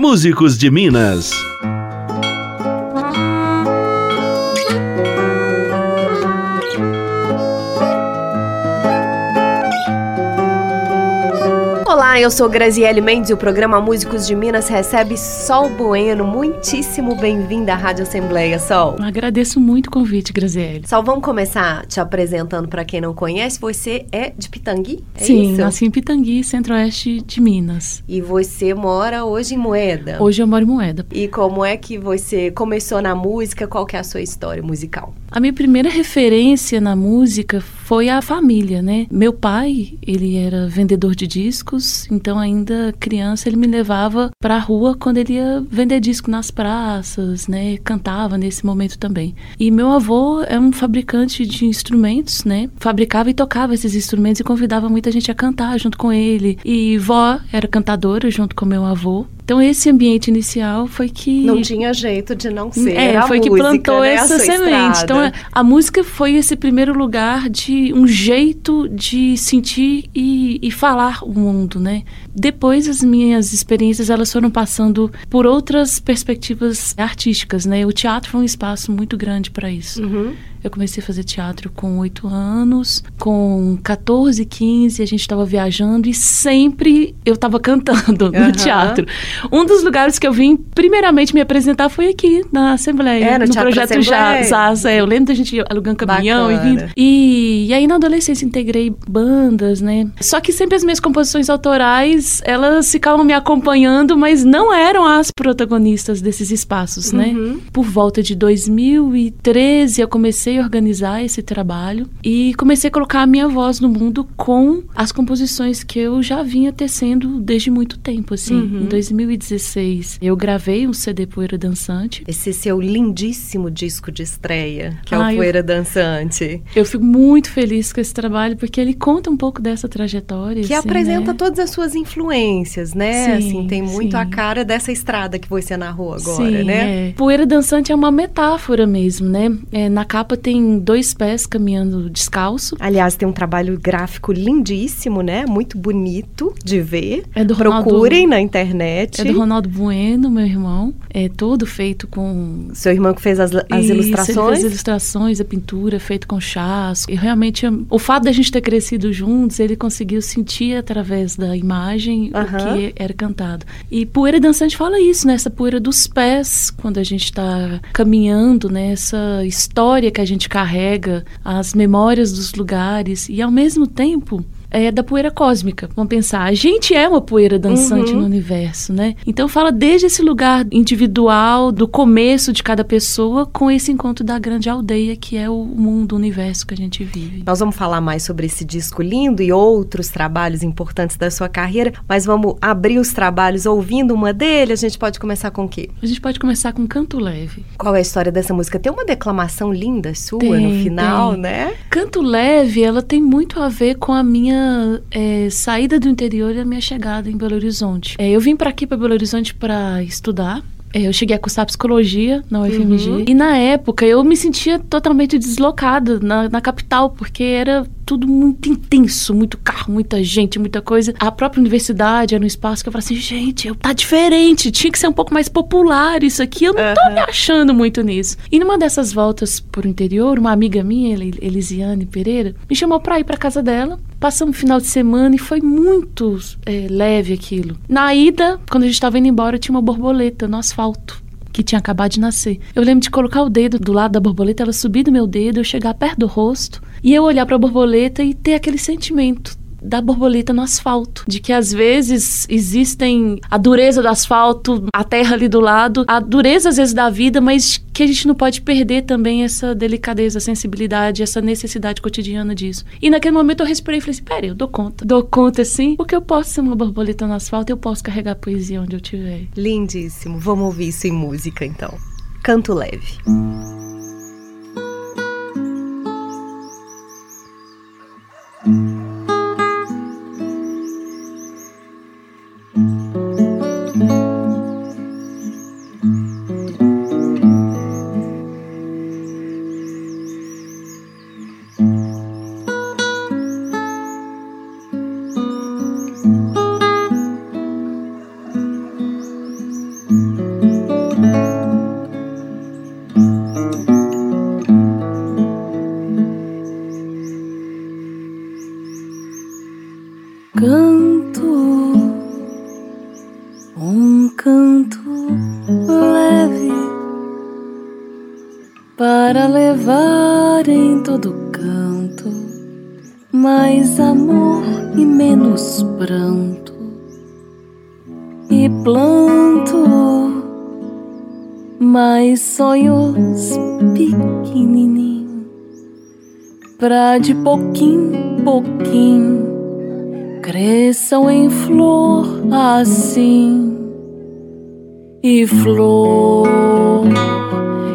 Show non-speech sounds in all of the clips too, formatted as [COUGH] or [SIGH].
Músicos de Minas. Olá, eu sou Graziele Mendes e o programa Músicos de Minas recebe Sol Bueno. Muitíssimo bem-vinda à Rádio Assembleia, Sol. Agradeço muito o convite, Graziele. Sol, vamos começar te apresentando para quem não conhece. Você é de Pitangui? É Sim, isso? nasci em Pitangui, centro-oeste de Minas. E você mora hoje em Moeda? Hoje eu moro em Moeda. E como é que você começou na música? Qual que é a sua história musical? A minha primeira referência na música foi a família, né? Meu pai, ele era vendedor de discos, então ainda criança ele me levava para a rua quando ele ia vender disco nas praças, né? Cantava nesse momento também. E meu avô é um fabricante de instrumentos, né? Fabricava e tocava esses instrumentos e convidava muita gente a cantar junto com ele. E vó era cantadora junto com meu avô. Então esse ambiente inicial foi que não tinha jeito de não ser. É, a foi música, que plantou né? essa semente. Então a, a, música foi esse primeiro lugar de um jeito de sentir e, e, falar o mundo, né? Depois as minhas experiências elas foram passando por outras perspectivas artísticas, né? O teatro foi um espaço muito grande para isso. Uhum. Eu comecei a fazer teatro com oito anos, com 14, 15, a gente estava viajando e sempre eu estava cantando Uhum. no teatro. Um dos lugares que eu vim primeiramente me apresentar foi aqui na Assembleia, É, no no projeto Assembleia. Jazz. É, eu lembro da gente alugando caminhão Bacana. e vindo. E, e aí na adolescência integrei bandas, né? Só que sempre as minhas composições autorais, elas ficavam me acompanhando, mas não eram as protagonistas desses espaços, né? Uhum. Por volta de 2013, eu comecei a organizar esse trabalho e comecei a colocar a minha voz no mundo com as composições que eu já vinha tecendo desde muito tempo, assim. Uhum. Em 2016, eu gravei um CD Poeira Dançante. Esse seu lindíssimo disco de estreia, que é Ah, o eu- Poeira Dançante, Eu fico muito feliz com esse trabalho porque ele conta um pouco dessa trajetória. que assim, apresenta né? todas as suas influências, né? Sim, assim, tem muito a sim. cara dessa estrada que você narrou agora, Sim, né? é. Poeira dançante é uma metáfora mesmo, né? É, na capa tem dois pés caminhando descalço. Aliás, tem um trabalho gráfico lindíssimo, né? Muito bonito de ver. É do Ronaldo, Procurem na internet. É do Ronaldo Bueno, meu irmão. É todo feito com Seu irmão que fez as, as Isso, ilustrações. fez ilustrações, a pintura feito com chás. E realmente, o fato da gente ter crescido juntos, ele conseguiu sentir através da imagem Aham. o que era cantado. E Poeira Dançante fala isso, né? Essa poeira dos pés, quando a gente está caminhando, né? Essa história que a gente carrega, as memórias dos lugares. E ao mesmo tempo, é da poeira cósmica. Vamos pensar, a gente é uma poeira dançante Uhum. no universo, né? Então fala desde esse lugar individual, do começo de cada pessoa, com esse encontro da grande aldeia que é o mundo, o universo que a gente vive. Nós vamos falar mais sobre esse disco lindo e outros trabalhos importantes da sua carreira, mas vamos abrir os trabalhos ouvindo uma dele. A gente pode começar com o quê? A gente pode começar com Canto Leve. Qual é a história dessa música? Tem uma declamação linda sua Tem, no final, tem. né? Canto Leve, ela tem muito a ver com a minha é, saída do interior e a minha chegada em Belo Horizonte. É, eu vim para aqui, para Belo Horizonte, para estudar. É, eu cheguei a cursar psicologia na UFMG. Uhum. E na época eu me sentia totalmente deslocada na, na capital, porque era tudo muito intenso, muito carro, muita gente, muita coisa. A própria universidade era um espaço que eu falava assim, gente, eu, tá diferente, tinha que ser um pouco mais popular isso aqui. Eu não tô Aham. me achando muito nisso. E numa dessas voltas por interior, uma amiga minha, Eli- Elisiane Pereira, me chamou pra ir pra casa dela. Passamos um final de semana e foi muito é, leve aquilo. Na ida, quando a gente tava indo embora, tinha uma borboleta no asfalto. Que tinha acabado de nascer. Eu lembro de colocar o dedo do lado da borboleta, ela subir do meu dedo, eu chegar perto do rosto e eu olhar pra borboleta e ter aquele sentimento da borboleta no asfalto, de que às vezes existem a dureza do asfalto, a terra ali do lado, a dureza às vezes da vida, mas que a gente não pode perder também essa delicadeza, sensibilidade, essa necessidade cotidiana disso. E naquele momento eu respirei e falei assim: peraí, eu dou conta. Dou conta sim, porque eu posso ser uma borboleta no asfalto, eu posso carregar poesia onde eu tiver. Lindíssimo. Vamos ouvir isso em música então. Canto leve. Hum. Sonhos pequenininhos pra de pouquinho, pouquinho cresçam em flor assim. E flor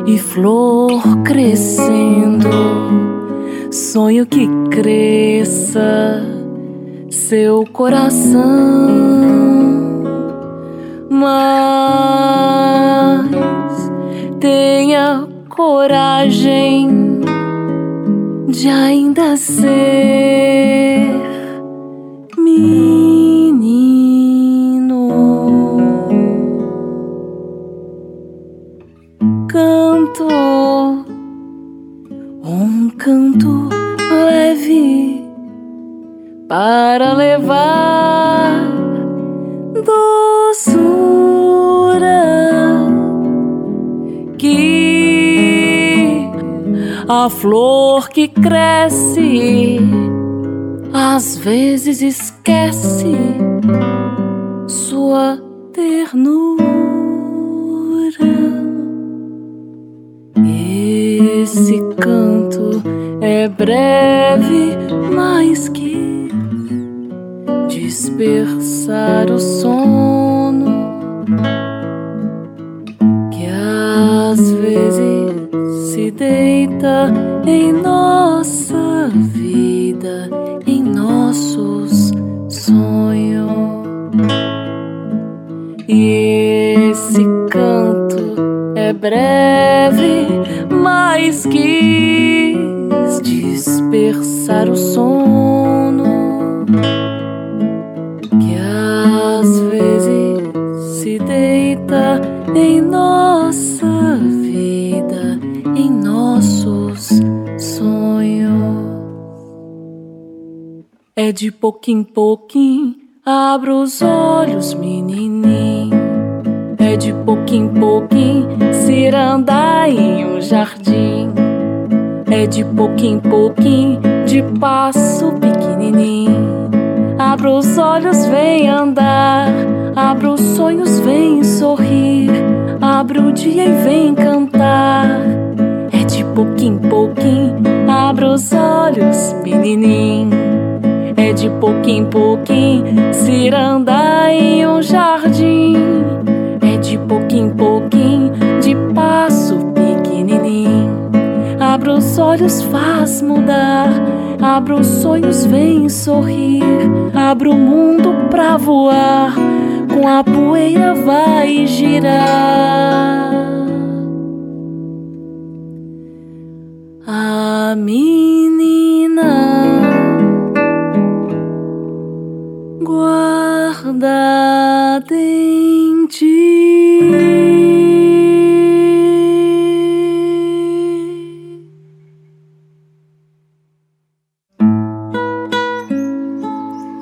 e flor crescendo. Sonho que cresça seu coração. Mas tenha coragem de ainda ser menino. Canto um canto leve para levar flor que cresce às vezes esquece sua ternura. Esse canto é breve, mas que dispersar o sono 的 É de pouquinho em pouquinho, abra os olhos, menininho. É de pouquinho em pouquinho, se andar em um jardim. É de pouquinho em pouquinho, de passo pequenininho. Abra os olhos, vem andar. Abra os sonhos, vem sorrir. Abra o dia e vem cantar. É de pouquinho em pouquinho, abra os olhos, menininho. É de pouquinho em pouquinho andar em um jardim. É de pouquinho em pouquinho, de passo pequenininho. Abra os olhos, faz mudar. Abra os sonhos, vem sorrir. Abra o mundo pra voar. Com a poeira vai girar. A menina guardada em ti.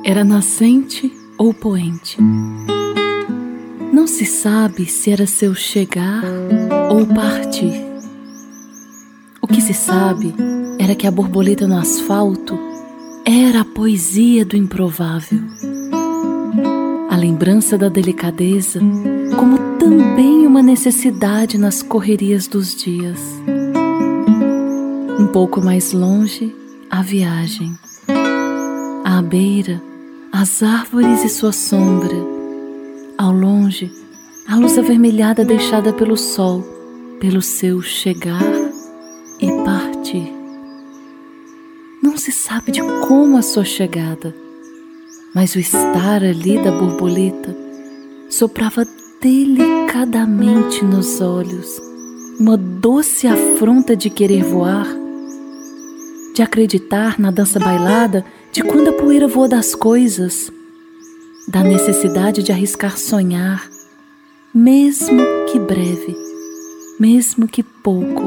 Era nascente ou poente. Não se sabe se era seu chegar ou partir. O que se sabe era que a borboleta no asfalto era a poesia do improvável a lembrança da delicadeza, como também uma necessidade nas correrias dos dias. Um pouco mais longe, a viagem. À beira, as árvores e sua sombra. Ao longe, a luz avermelhada deixada pelo sol, pelo seu chegar e partir. Não se sabe de como a sua chegada mas o estar ali da borboleta soprava delicadamente nos olhos, uma doce afronta de querer voar, de acreditar na dança bailada de quando a poeira voa das coisas, da necessidade de arriscar sonhar, mesmo que breve, mesmo que pouco,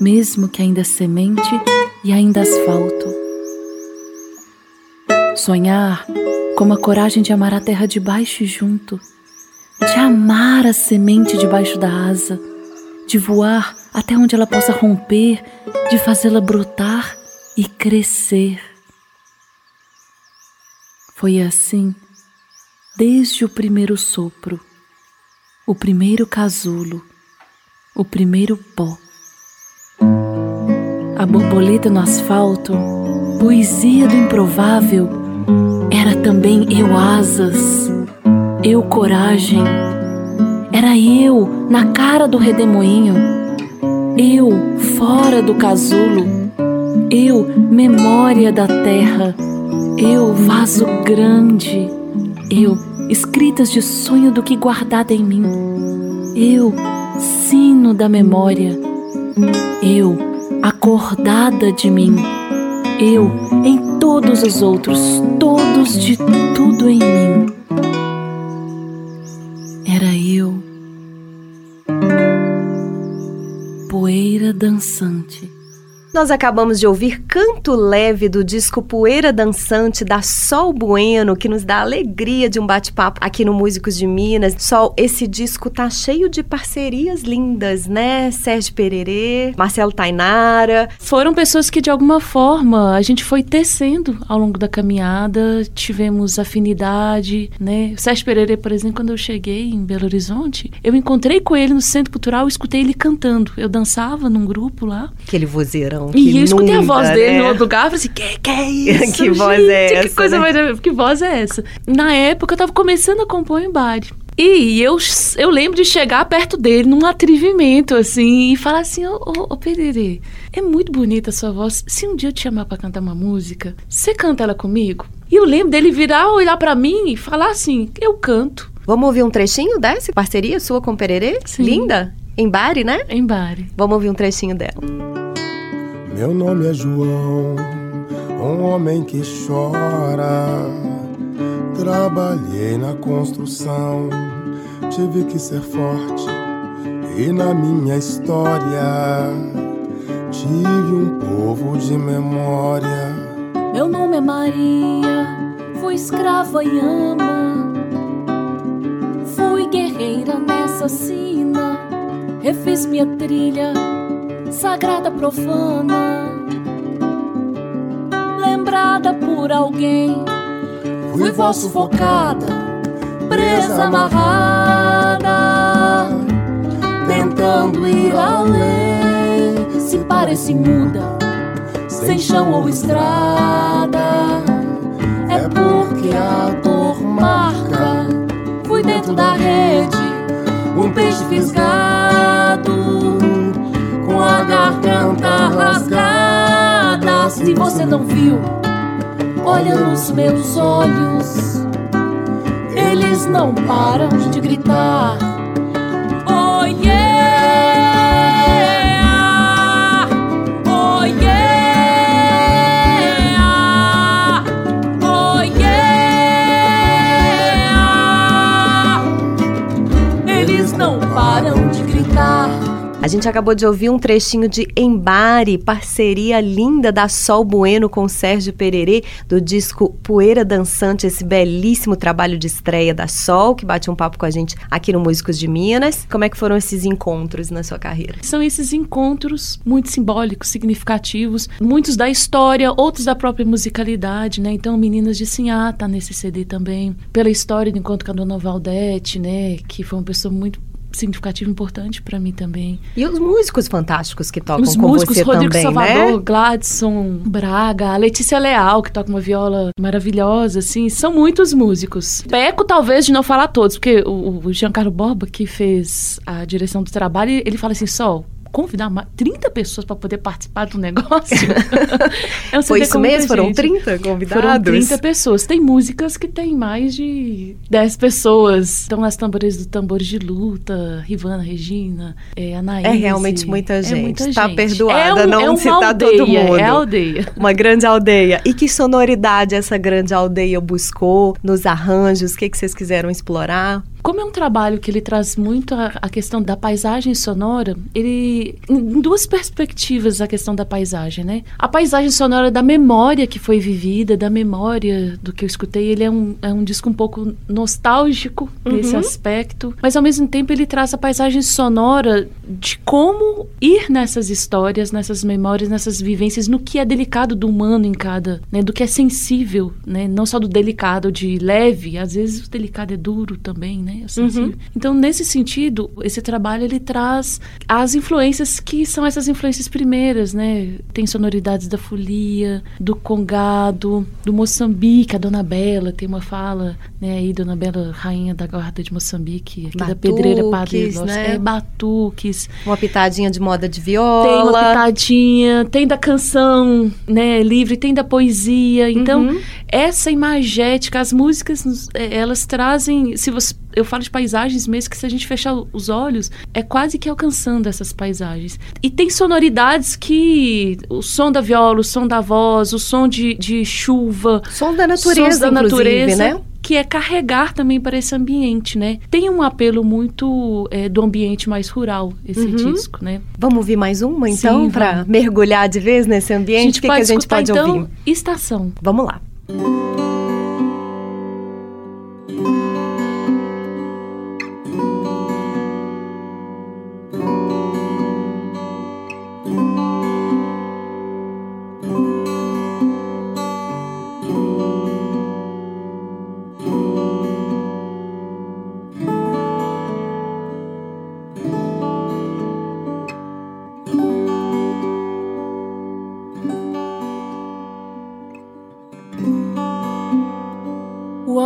mesmo que ainda semente e ainda asfalto Sonhar como a coragem de amar a terra de baixo e junto, de amar a semente debaixo da asa, de voar até onde ela possa romper, de fazê-la brotar e crescer. Foi assim desde o primeiro sopro, o primeiro casulo, o primeiro pó. A borboleta no asfalto, poesia do improvável, era também eu asas, eu coragem, era eu na cara do redemoinho, eu fora do casulo, eu memória da terra, eu vaso grande, eu escritas de sonho do que guardada em mim, eu sino da memória, eu acordada de mim. Eu em todos os outros, todos de tudo em mim. Era eu, poeira dançante nós acabamos de ouvir Canto Leve do disco Poeira Dançante da Sol Bueno, que nos dá a alegria de um bate-papo aqui no Músicos de Minas. Sol, esse disco tá cheio de parcerias lindas, né? Sérgio Pererê, Marcelo Tainara. Foram pessoas que de alguma forma a gente foi tecendo ao longo da caminhada, tivemos afinidade, né? O Sérgio Pererê, por exemplo, quando eu cheguei em Belo Horizonte, eu encontrei com ele no Centro Cultural e escutei ele cantando. Eu dançava num grupo lá. Aquele vozeirão que E eu escutei a voz dele né? no outro lugar e falei assim, que, que é [LAUGHS] isso? que gente? voz é essa? Que coisa né? mais... Que voz é essa? Na época, eu tava começando a compor em Bari. E eu, eu lembro de chegar perto dele num atrevimento, assim, e falar assim, ô, ô, ô Pererê, é muito bonita a sua voz. Se um dia eu te chamar pra cantar uma música, você canta ela comigo? E eu lembro dele virar, olhar para mim e falar assim, eu canto. Vamos ouvir um trechinho dessa parceria sua com o Pererê? Sim. Linda? Em Bari, né? Em Bari. Vamos ouvir um trechinho dela. Meu nome é João, um homem que chora. Trabalhei na construção, tive que ser forte. E na minha história, tive um povo de memória. Meu nome é Maria, fui escrava e ama. Fui guerreira nessa sina, refiz minha trilha sagrada profana, lembrada por alguém. Fui voz sufocada, presa amarrada, tentando ir além. Se parece muda, sem chão ou estrada, é porque a dor marca. Fui dentro da rede, um peixe fisgado a garganta rasgada. Se você não viu, olha nos meus olhos, eles não param de gritar. A gente acabou de ouvir um trechinho de Embare, parceria linda da Sol Bueno com Sérgio Pererê, do disco Poeira Dançante, esse belíssimo trabalho de estreia da Sol, que bate um papo com a gente aqui no Músicos de Minas. Como é que foram esses encontros na sua carreira? São esses encontros muito simbólicos, significativos, muitos da história, outros da própria musicalidade, né? Então, Meninas de Sinhá tá nesse CD também, pela história do encontro com a Dona Valdete, né? Que foi uma pessoa muito significativo importante para mim também. E os músicos fantásticos que tocam os com músicos, você Rodrigo também, Salvador, né? Gladson, Braga, a Letícia Leal, que toca uma viola maravilhosa, assim, são muitos músicos. Peco talvez de não falar todos, porque o, o Giancarlo Borba, que fez a direção do trabalho, ele fala assim, Sol, convidar 30 pessoas para poder participar do negócio. [LAUGHS] é Foi isso mesmo? Foram 30 convidados? Foram 30 pessoas. Tem músicas que tem mais de 10 pessoas. Então, as tambores do Tambores de Luta, Rivana, Regina, é, Anaís. É realmente muita gente. É muita tá gente. perdoada é um, não é citar aldeia, todo mundo. É aldeia. Uma grande aldeia. E que sonoridade essa grande aldeia buscou nos arranjos? O que, que vocês quiseram explorar? Como é um trabalho que ele traz muito a, a, questão da paisagem sonora, ele em duas perspectivas a questão da paisagem, né? A paisagem sonora da memória que foi vivida, da memória do que eu escutei, ele é um, é um disco um pouco nostálgico uhum. nesse aspecto, mas ao mesmo tempo ele traz a paisagem sonora de como ir nessas histórias, nessas memórias, nessas vivências, no que é delicado do humano em cada, né? Do que é sensível, né? Não só do delicado de leve, às vezes o delicado é duro também, né? É uhum. Então, nesse sentido, esse trabalho ele traz as influências que são essas influências primeiras, né? Tem sonoridades da folia, do congado, do Moçambique, a Dona Bela tem uma fala, né? Aí, Dona Bela, rainha da guarda de Moçambique, aqui batuques, da pedreira Padre Nosso, né? é batuques. Uma pitadinha de moda de viola. Tem uma pitadinha, tem da canção, né? Livre, tem da poesia. Então, uhum. essa imagética, as músicas, é, elas trazem, se você eu falo de paisagens mesmo que se a gente fechar os olhos, é quase que alcançando essas paisagens. E tem sonoridades que o som da viola, o som da voz, o som de, de chuva, som da natureza, da natureza, né? que é carregar também para esse ambiente, né? Tem um apelo muito é, do ambiente mais rural esse uhum. disco, né? Vamos ouvir mais uma então para mergulhar de vez nesse ambiente? O que, que, a gente pode então, ouvir? Estação. Vamos lá.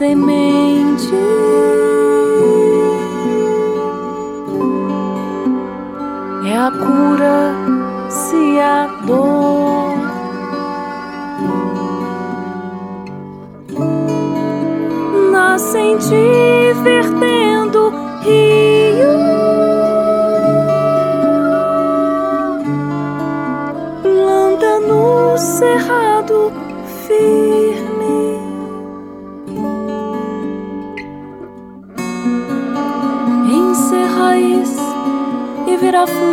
semente. É a cura se a dor nasce vertendo rio. Planta no cerrado, filho. Alento.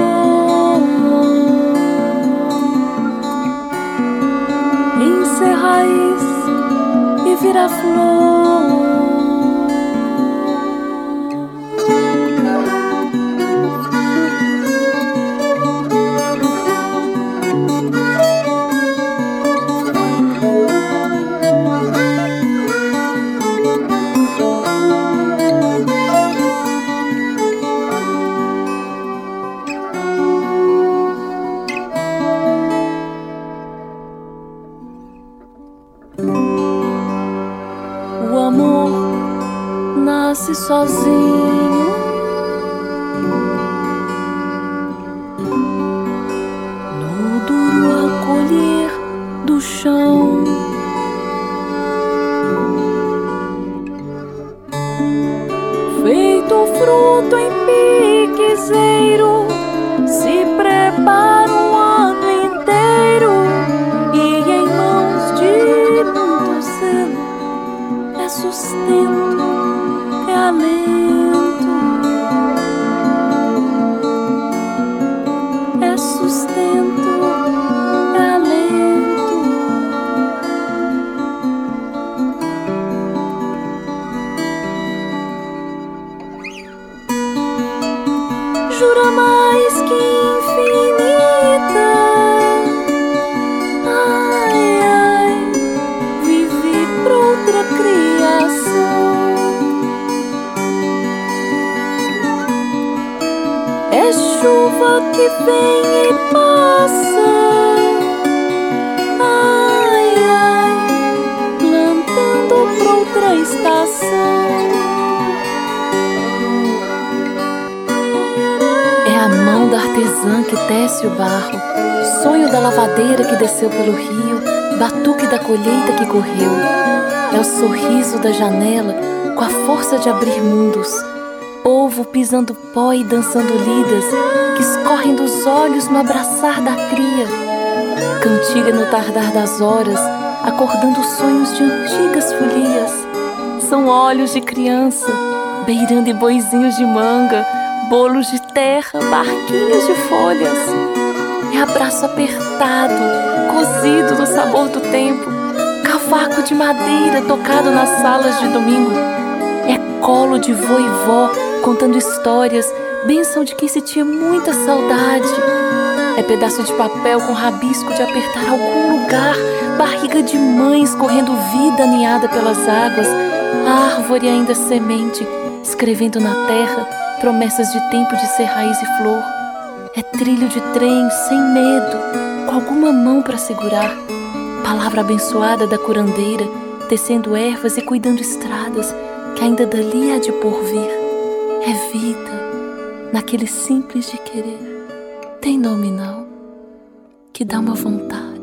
Desceu pelo rio, batuque da colheita que correu. É o sorriso da janela com a força de abrir mundos Ovo pisando pó e dançando lidas que escorrem dos olhos no abraçar da cria. Cantiga no tardar das horas, acordando sonhos de antigas folias. São olhos de criança, beirando e boizinhos de manga, bolos de terra, barquinhos de folhas. É abraço apertado, cozido no sabor do tempo, cavaco de madeira tocado nas salas de domingo. É colo de vô e vó contando histórias, bênção de quem se tinha muita saudade. É pedaço de papel com rabisco de apertar algum lugar, barriga de mãe escorrendo vida aninhada pelas águas, árvore ainda semente, escrevendo na terra promessas de tempo de ser raiz e flor. É trilho de trem sem medo, com alguma mão para segurar. Palavra abençoada da curandeira, tecendo ervas e cuidando estradas que ainda dali há de por vir. É vida naquele simples de querer. Tem nome não, que dá uma vontade.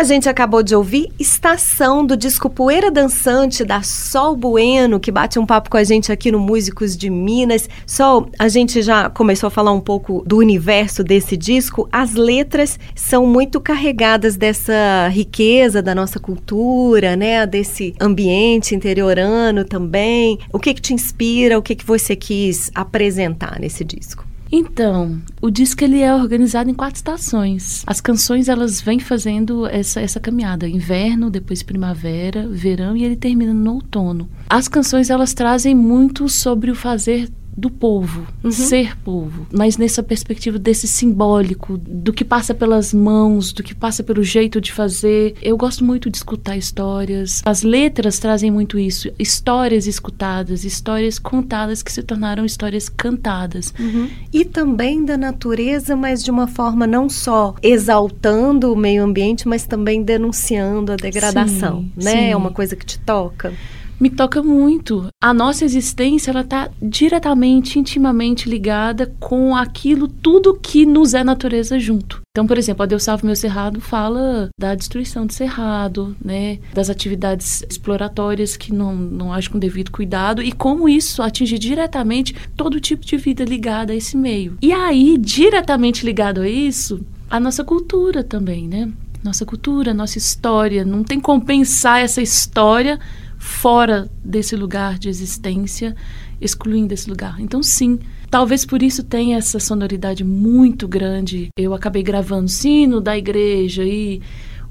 A gente acabou de ouvir Estação do disco Poeira Dançante da Sol Bueno, que bate um papo com a gente aqui no Músicos de Minas. Sol, a gente já começou a falar um pouco do universo desse disco. As letras são muito carregadas dessa riqueza da nossa cultura, né? Desse ambiente interiorano também. O que que te inspira? O que que você quis apresentar nesse disco? Então, o disco ele é organizado em quatro estações. As canções elas vêm fazendo essa, essa caminhada: inverno, depois primavera, verão e ele termina no outono. As canções elas trazem muito sobre o fazer do povo, uhum. ser povo, mas nessa perspectiva desse simbólico, do que passa pelas mãos, do que passa pelo jeito de fazer. Eu gosto muito de escutar histórias. As letras trazem muito isso, histórias escutadas, histórias contadas que se tornaram histórias cantadas. Uhum. E também da natureza, mas de uma forma não só exaltando o meio ambiente, mas também denunciando a degradação, sim, né? Sim. É uma coisa que te toca me toca muito. A nossa existência ela está diretamente, intimamente ligada com aquilo tudo que nos é natureza junto. Então, por exemplo, a Deus Salve Meu Cerrado fala da destruição do cerrado, né, das atividades exploratórias que não, não agem com devido cuidado e como isso atinge diretamente todo tipo de vida ligada a esse meio. E aí, diretamente ligado a isso, a nossa cultura também, né? Nossa cultura, nossa história. Não tem como pensar essa história fora desse lugar de existência, excluindo esse lugar. Então, sim, talvez por isso tenha essa sonoridade muito grande. Eu acabei gravando sino da igreja e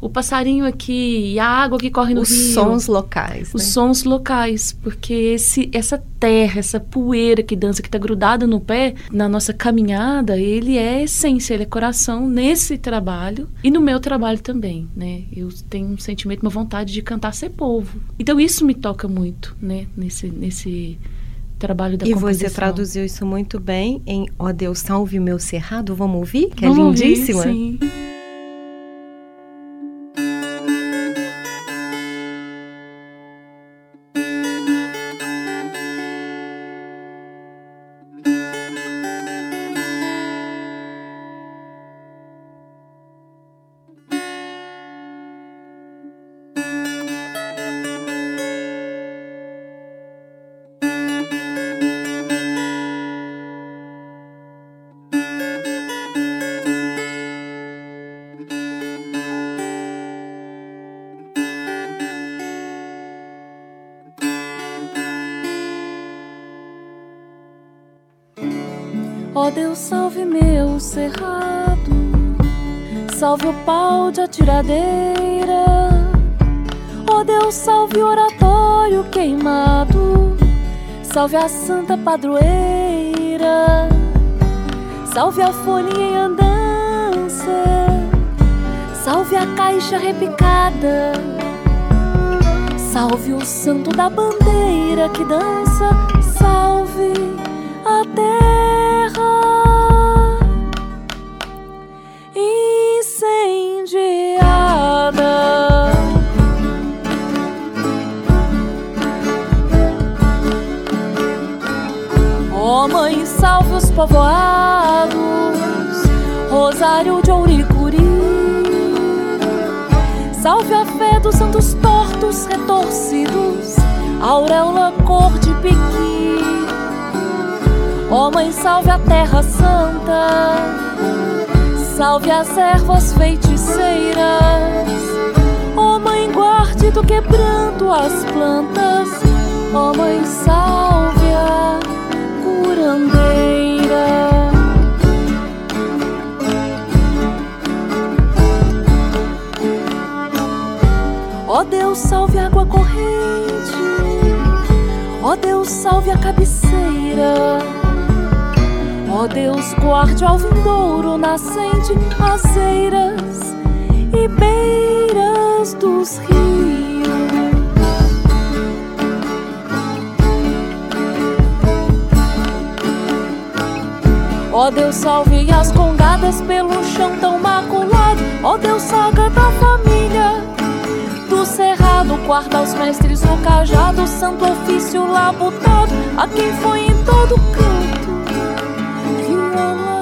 o passarinho aqui e a água que corre no Os rio. Os sons locais. Os né? sons locais, porque esse, essa terra, essa poeira que dança, que está grudada no pé, na nossa caminhada, ele é essência, ele é coração nesse trabalho e no meu trabalho também, né? Eu tenho um sentimento, uma vontade de cantar ser povo. Então isso me toca muito, né? Nesse, nesse trabalho da e. E você traduziu isso muito bem em Ó oh Deus salve meu cerrado, vamos ouvir? Que é vamos lindíssima. Ouvir, sim. Deus, salve meu cerrado, salve o pau de atiradeira. Ó Deus, salve o oratório queimado, salve a santa padroeira, salve a folhinha em andança, salve a caixa repicada, salve o santo da bandeira que dança, salve dos povoados, Rosário de Ouricuri. Salve a fé dos santos tortos retorcidos, auréola cor de piqui. Ó oh, mãe, salve a terra santa, salve as ervas feiticeiras. Ó oh, mãe, guarde do quebranto as plantas, ó oh, mãe, salve a curandeira. Ó oh Deus, salve a água corrente. Ó oh Deus, salve a cabeceira. Ó oh Deus, guarde ao vindouro nascente as eiras e beiras dos rios. Ó Deus, salve as congadas pelo chão tão maculado. Ó Deus, saga da família cerrado, guarda os mestres o cajado, santo ofício labutado, a quem foi em todo canto violado.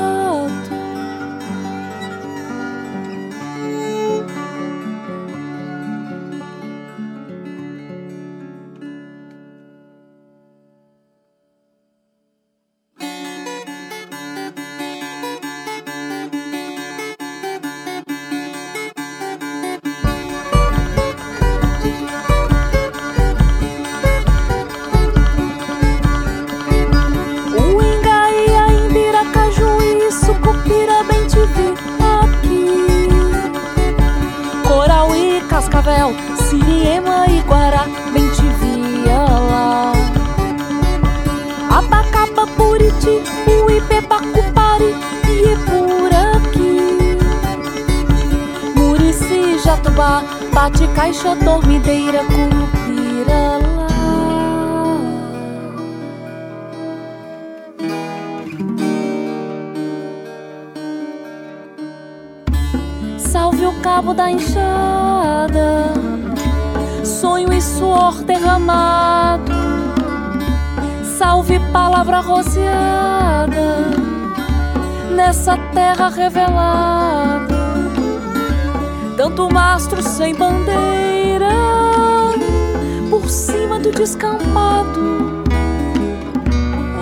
Descampado.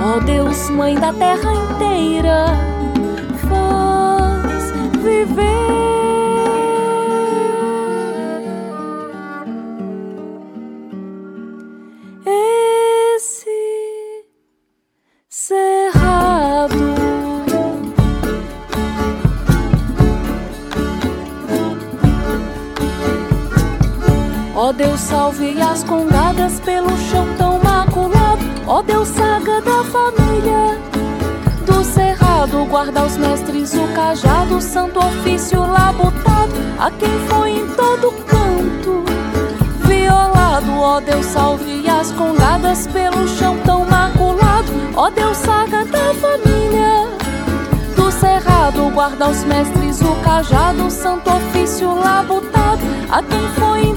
Ó Deus, mãe da terra inteira, faz viver. Deus, salve as congadas pelo chão tão maculado. Ó Deus, saga da família do cerrado. Guarda os mestres o cajado, santo ofício labutado. A quem foi em todo canto violado. Ó Deus, salve as congadas pelo chão tão maculado. Ó Deus, saga da família do cerrado, guarda os mestres o cajado, santo ofício labutado, a quem foi em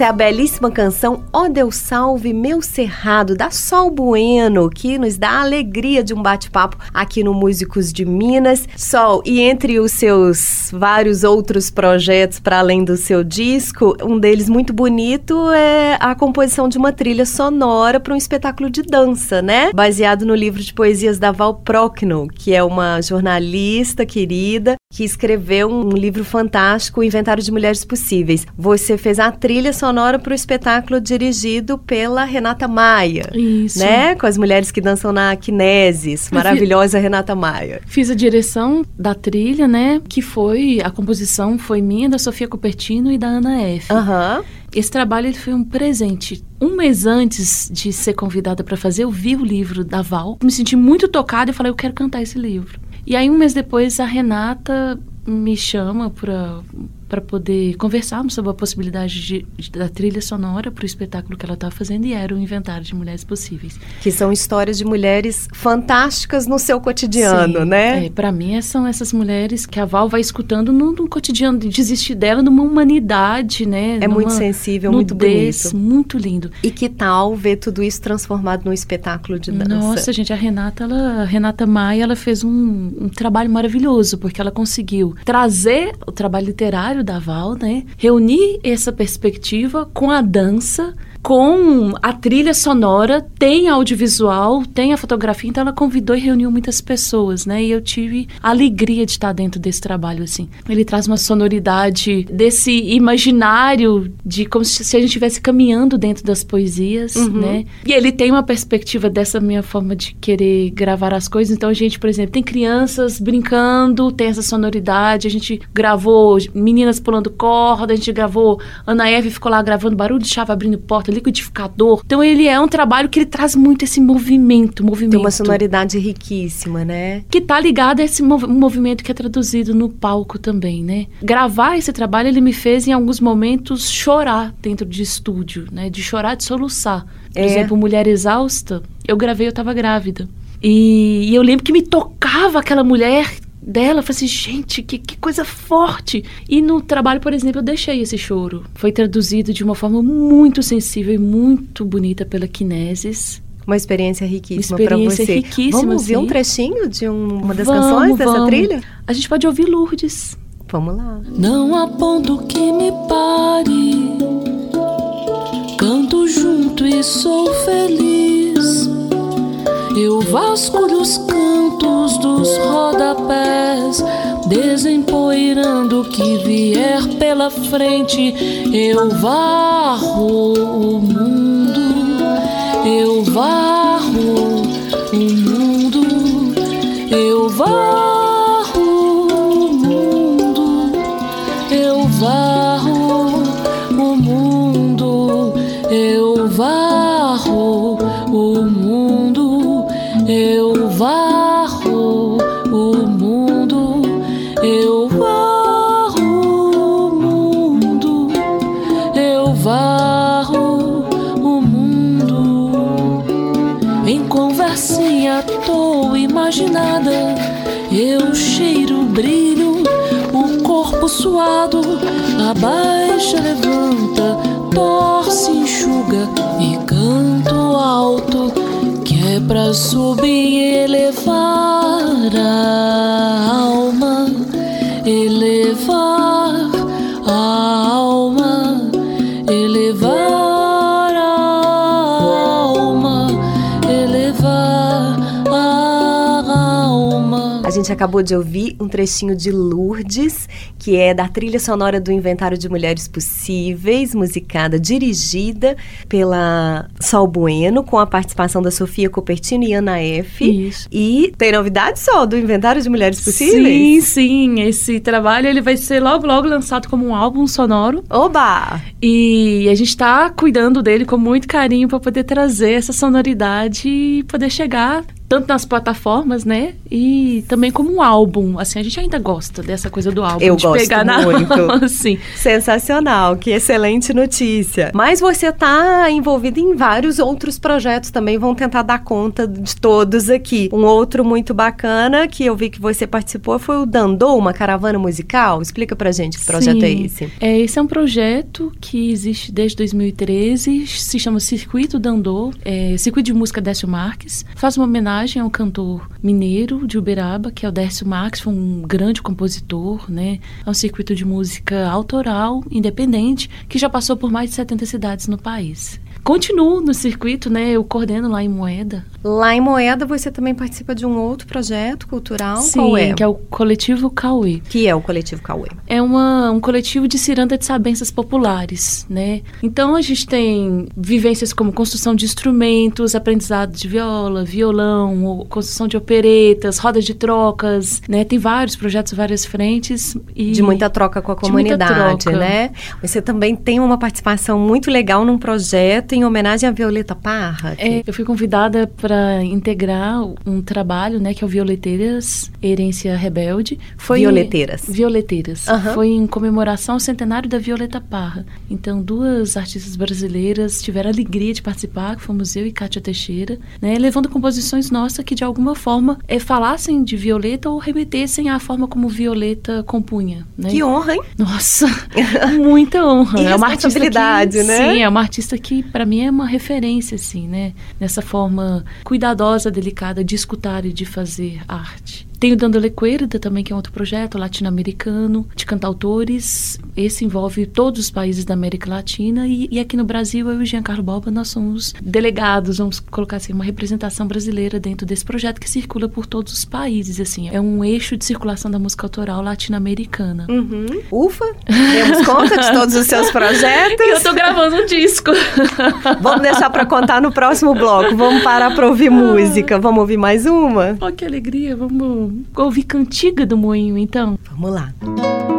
Essa é a belíssima canção Ó Deus Salve Meu Cerrado, da Sol Bueno, que nos dá a alegria de um bate-papo aqui no Músicos de Minas. Sol, e entre os seus vários outros projetos para além do seu disco, um deles muito bonito é a composição de uma trilha sonora para um espetáculo de dança, né? Baseado no livro de poesias da Val Prochnow, que é uma jornalista querida que escreveu um livro fantástico, O Inventário de Mulheres Possíveis. Você fez a trilha sonora para o espetáculo dirigido pela Renata Maia. Isso. Né? Com as mulheres que dançam na Kinesis. Maravilhosa Renata Maia. Fiz a direção da trilha, né? Que foi, a composição foi minha, da Sofia Cupertino e da Ana F. Uhum. Esse trabalho ele foi um presente. Um mês antes de ser convidada para fazer, eu vi o livro da Val, me senti muito tocada e falei, eu quero cantar esse livro. E aí, um mês depois, a Renata me chama para para poder conversarmos sobre a possibilidade de, de da trilha sonora para o espetáculo que ela estava fazendo e era o inventário de mulheres possíveis. Que são histórias de mulheres fantásticas no seu cotidiano, Sim, né? É, para mim são essas mulheres que a Val vai escutando no, no cotidiano de desistir dela numa humanidade, né? É numa muito sensível, muito nudez, bonito, muito lindo. E que tal ver tudo isso transformado num espetáculo de dança? Nossa, gente, a Renata, ela, a Renata Maia, ela fez um, um trabalho maravilhoso porque ela conseguiu trazer o trabalho literário da Val, né? Reunir essa perspectiva com a dança com a trilha sonora, tem audiovisual, tem a fotografia, então ela convidou e reuniu muitas pessoas, né? E eu tive a alegria de estar dentro desse trabalho, assim. Ele traz uma sonoridade desse imaginário de como se a gente estivesse caminhando dentro das poesias, uhum. né? E ele tem uma perspectiva dessa minha forma de querer gravar as coisas. Então a gente, por exemplo, tem crianças brincando, tem essa sonoridade. A gente gravou meninas pulando corda, a gente gravou Ana Eve ficou lá gravando barulho de chave abrindo porta liquidificador. Então ele é um trabalho que ele traz muito esse movimento, movimento. Tem uma sonoridade riquíssima, né? Que tá ligado a esse mov movimento que é traduzido no palco também, né? Gravar esse trabalho ele me fez em alguns momentos chorar dentro de estúdio, né? De chorar, de soluçar. Por é. exemplo, Mulher Exausta, eu gravei, eu tava grávida. E, e eu lembro que me tocava aquela mulher dela. Eu falei assim, gente, que, que coisa forte. E no trabalho, por exemplo, eu deixei esse choro. Foi traduzido de uma forma muito sensível e muito bonita pela Kinesis. Uma experiência riquíssima para você. Riquíssima, vamos ouvir assim. um trechinho de um, uma das vamos, canções dessa vamos. trilha? A gente pode ouvir Lourdes. Vamos lá. Não há ponto que me pare. Canto junto e sou feliz. Eu vasculho os cantos dos rodapés, desempoeirando o que vier pela frente. Eu varro o mundo, eu varro o mundo, eu varro imaginada, eu cheiro brilho, o corpo suado, abaixa, levanta, torce, enxuga e canto alto que é pra subir e elevar a alma, elevar a alma, gente acabou de ouvir um trechinho de Lourdes, que é da trilha sonora do Inventário de Mulheres Possíveis, musicada, dirigida pela Sol Bueno, com a participação da Sofia Copertino e Ana F. Isso. E tem novidade só do Inventário de Mulheres Possíveis? Sim, sim. Esse trabalho ele vai ser logo, logo lançado como um álbum sonoro. Oba! E a gente está cuidando dele com muito carinho para poder trazer essa sonoridade e poder chegar tanto nas plataformas, né? E também como um álbum. Assim, a gente ainda gosta dessa coisa do álbum. Eu de gosto pegar na muito. [LAUGHS] assim. Sensacional, que excelente notícia. Mas você está envolvido em vários outros projetos também, vão tentar dar conta de todos aqui. Um outro muito bacana que eu vi que você participou foi o Dandô, uma caravana musical. Explica pra gente que projeto é Sim. esse. É, esse é um projeto que existe desde 2013, se chama Circuito Dandô, é, Circuito de Música Décio Marques. Faz uma homenagem ao cantor mineiro de Uberaba, que é o Décio Marques, foi um grande compositor, né? É um circuito de música autoral, independente, que já passou por mais de 70 cidades no país. Continuo no circuito, né? Eu coordeno lá em Moeda. Lá em Moeda você também participa de um outro projeto cultural. Sim, é? que é o Coletivo Cauê. Que é o Coletivo Cauê. é uma, um coletivo de ciranda de sabenças populares, né? Então a gente tem vivências como construção de instrumentos, aprendizado de viola, violão, construção de operetas, rodas de trocas, né? Tem vários projetos, várias frentes e De muita troca com a comunidade, né? Você também tem uma participação muito legal num projeto em homenagem à Violeta Parra. que- É, eu fui convidada para integrar um trabalho, né, que é o Violeteiras Herência Rebelde. Foi Violeteiras. Violeteiras. Aham. Foi em comemoração ao centenário da Violeta Parra. Então, duas artistas brasileiras tiveram a alegria de participar, que fomos eu e Kátia Teixeira, né, levando composições nossas que de alguma forma é, falassem de Violeta ou remetessem à forma como Violeta compunha, né? Que honra, hein? Nossa, [LAUGHS] muita honra. E é uma artista que, responsabilidade, né? Sim, é uma artista que para mim é uma referência assim, né? Nessa forma cuidadosa, delicada de escutar e de fazer arte. Tem o Dandole Cuerda também, que é outro projeto latino-americano de cantautores. Esse envolve todos os países da América Latina e, e aqui no Brasil eu e o Giancarlo Boba nós somos delegados, vamos colocar assim, uma representação brasileira dentro desse projeto que circula por todos os países, assim. É um eixo de circulação da música autoral latino-americana. Uhum. Ufa, temos conta de todos os seus projetos. [LAUGHS] Eu tô gravando um disco. [LAUGHS] Vamos deixar pra contar no próximo bloco. Vamos parar pra ouvir música. Vamos ouvir mais uma? Ó, que alegria. Vamos ouvir Cantiga do Moinho, então. Vamos lá. Flores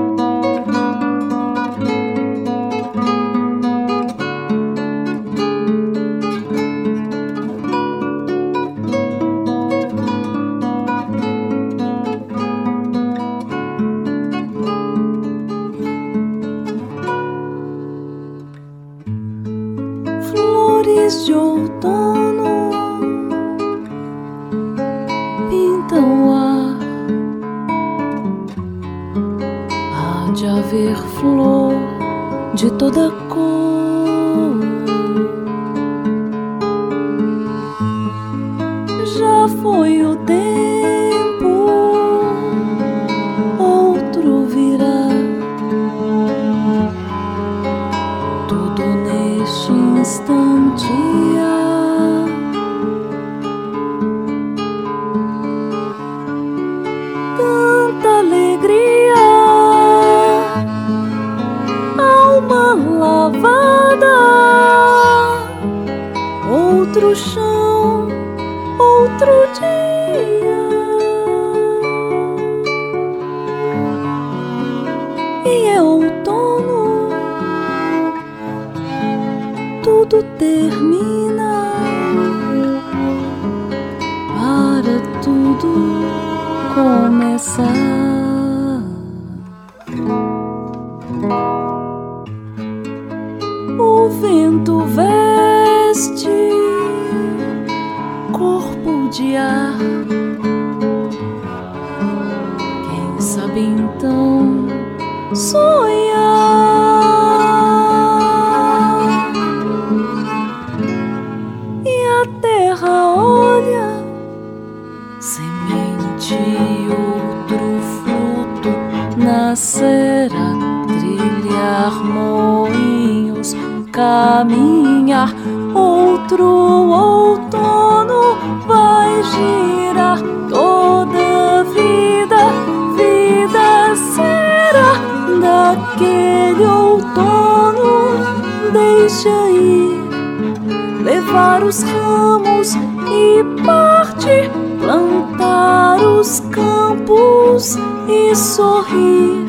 e sorrir.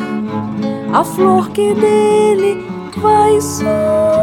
A flor que dele vai surgir.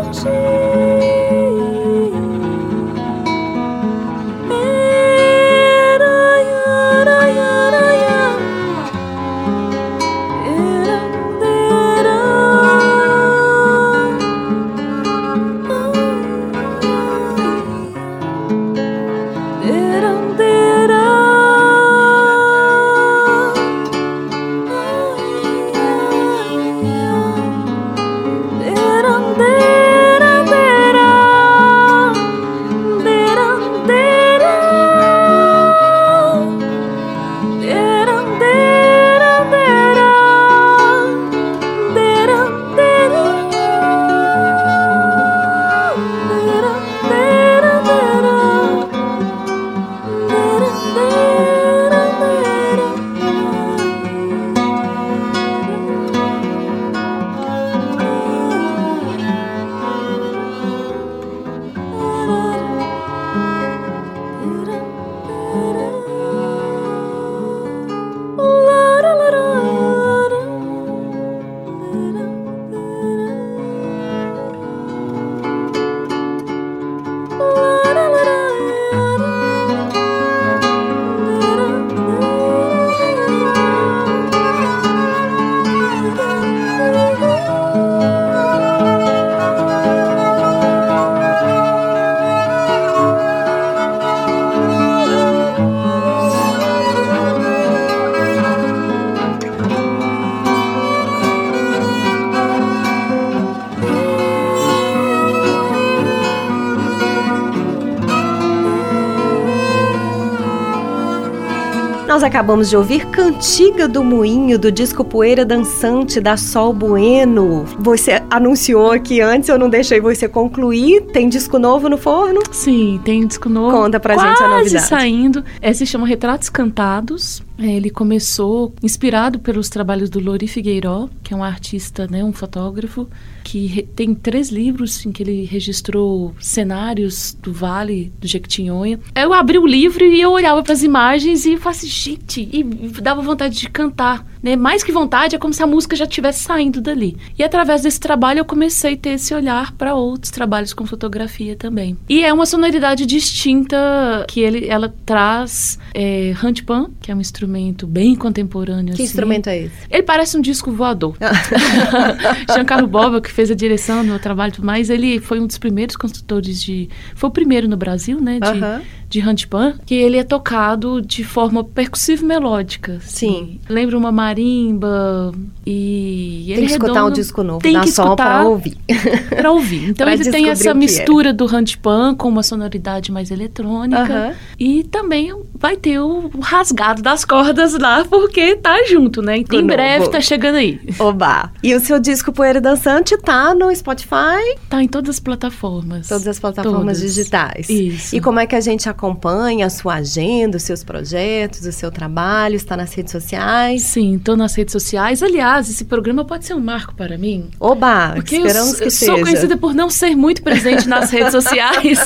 Acabamos de ouvir Cantiga do Moinho, do disco Poeira Dançante da Sol Bueno. Você anunciou aqui antes, eu não deixei você concluir. Tem disco novo no forno? Sim, tem disco novo. Conta pra gente a novidade. saindo. É, se chama Retratos Cantados. É, ele começou inspirado pelos trabalhos do Lori Figueiró, que é um artista, né, um fotógrafo, que tem três livros em que ele registrou cenários do Vale do Jequitinhonha. Eu abri o livro e eu olhava para as imagens e falava assim, gente, e dava vontade de cantar. Né? Mais que vontade, é como se a música já estivesse saindo dali. E através desse trabalho eu comecei a ter esse olhar para outros trabalhos com fotografia também. E é uma sonoridade distinta que ele, ela traz é, handpan, que é um instrumento bem contemporâneo. Que assim. instrumento é esse? Ele parece um disco voador. [LAUGHS] Giancarlo Boba, que fez a direção meu trabalho e tudo mais, ele foi um dos primeiros construtores de... Foi o primeiro no Brasil, né? De, uh -huh. de handpan, que ele é tocado de forma percussiva melódica. Assim. Sim. Lembra uma marimba e... Tem que escutar um disco novo tem que escutar pra ouvir. [LAUGHS] pra ouvir. Então ele tem essa mistura é. do handpan com uma sonoridade mais eletrônica. Uh -huh. E também vai ter o rasgado das cordas lá, porque tá junto, né? Então, em breve tá chegando aí. Oba! E o seu disco Poeira Dançante tá no Spotify? Tá em todas as plataformas. Todas as plataformas todas. digitais. Isso. E como é que a gente acompanha a sua agenda, os seus projetos, o seu trabalho? Está nas redes sociais? Sim, tô nas redes sociais. Aliás, esse programa pode ser um marco para mim. Oba! Porque esperamos eu, que seja. Sou conhecida por não ser muito presente nas [LAUGHS] redes sociais.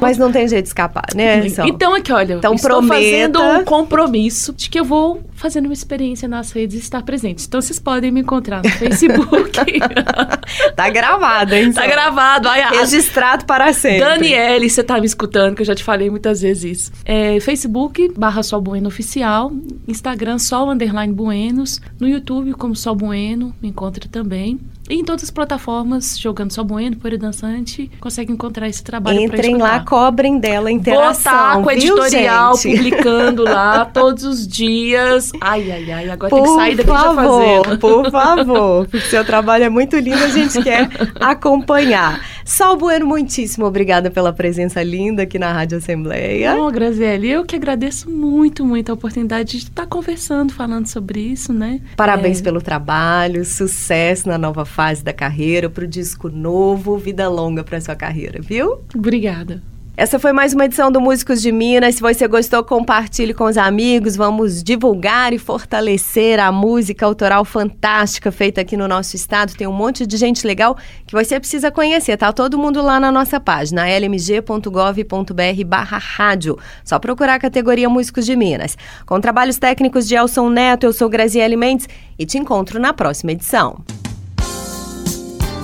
Mas não tem jeito de escapar, né? Então aqui, olha, então, estou prometa... fazendo um compromisso de que eu vou fazendo uma experiência nas redes e estar presente. Então vocês podem me encontrar no Facebook. [LAUGHS] [LAUGHS] [LAUGHS] tá gravado, hein? Tá gravado. Ai, Registrado para sempre. Daniele, você tá me escutando, que eu já te falei muitas vezes isso. É, Facebook, barra Sol Bueno Oficial. Instagram, Sol Underline Buenos. No YouTube, como Sol Bueno, me encontra também. E em todas as plataformas, jogando só Bueno, Poeira Dançante, consegue encontrar esse trabalho Entrem lá, cobrem dela a interação, Vou estar com o editorial gente? publicando lá [LAUGHS] todos os dias. Ai, ai, ai, agora por tem que sair daqui favor, já. Por [LAUGHS] favor, porque seu trabalho é muito lindo, a gente quer acompanhar. Sol Bueno, muitíssimo obrigada pela presença linda aqui na Rádio Assembleia. Bom, Graziele, eu que agradeço muito, muito a oportunidade de estar conversando, falando sobre isso, né? Parabéns é... pelo trabalho, sucesso na nova fase da carreira, para o disco novo, vida longa para sua carreira, viu? Obrigada. Essa foi mais uma edição do Músicos de Minas. Se você gostou, compartilhe com os amigos. Vamos divulgar e fortalecer a música autoral fantástica feita aqui no nosso estado. Tem um monte de gente legal que você precisa conhecer. Tá todo mundo lá na nossa página, lmg.gov.br barra rádio. Só procurar a categoria Músicos de Minas. Com trabalhos técnicos de Elson Neto, eu sou Graziele Mendes e te encontro na próxima edição.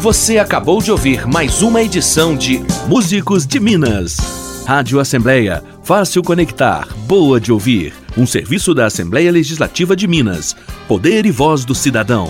Você acabou de ouvir mais uma edição de Músicos de Minas. Rádio Assembleia, fácil conectar, boa de ouvir. Um serviço da Assembleia Legislativa de Minas. Poder e voz do cidadão.